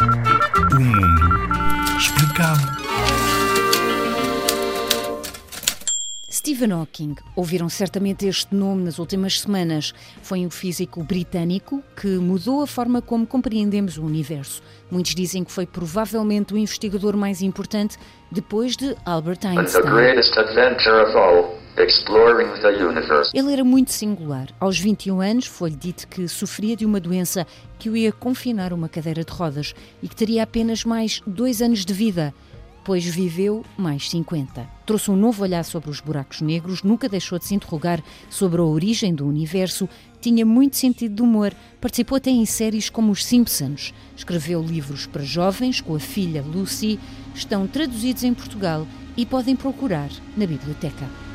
O mundo explicado. Stephen Hawking. Ouviram certamente este nome nas últimas semanas. Foi um físico britânico que mudou a forma como compreendemos o universo. Muitos dizem que foi provavelmente o investigador mais importante depois de Albert Einstein. Ele era muito singular. Aos 21 anos foi-lhe dito que sofria de uma doença que o ia confinar uma cadeira de rodas e que teria apenas mais dois anos de vida. Pois viveu mais 50. Trouxe um novo olhar sobre os buracos negros, nunca deixou de se interrogar sobre a origem do universo, tinha muito sentido de humor, participou até em séries como Os Simpsons, escreveu livros para jovens com a filha Lucy, estão traduzidos em Portugal e podem procurar na biblioteca.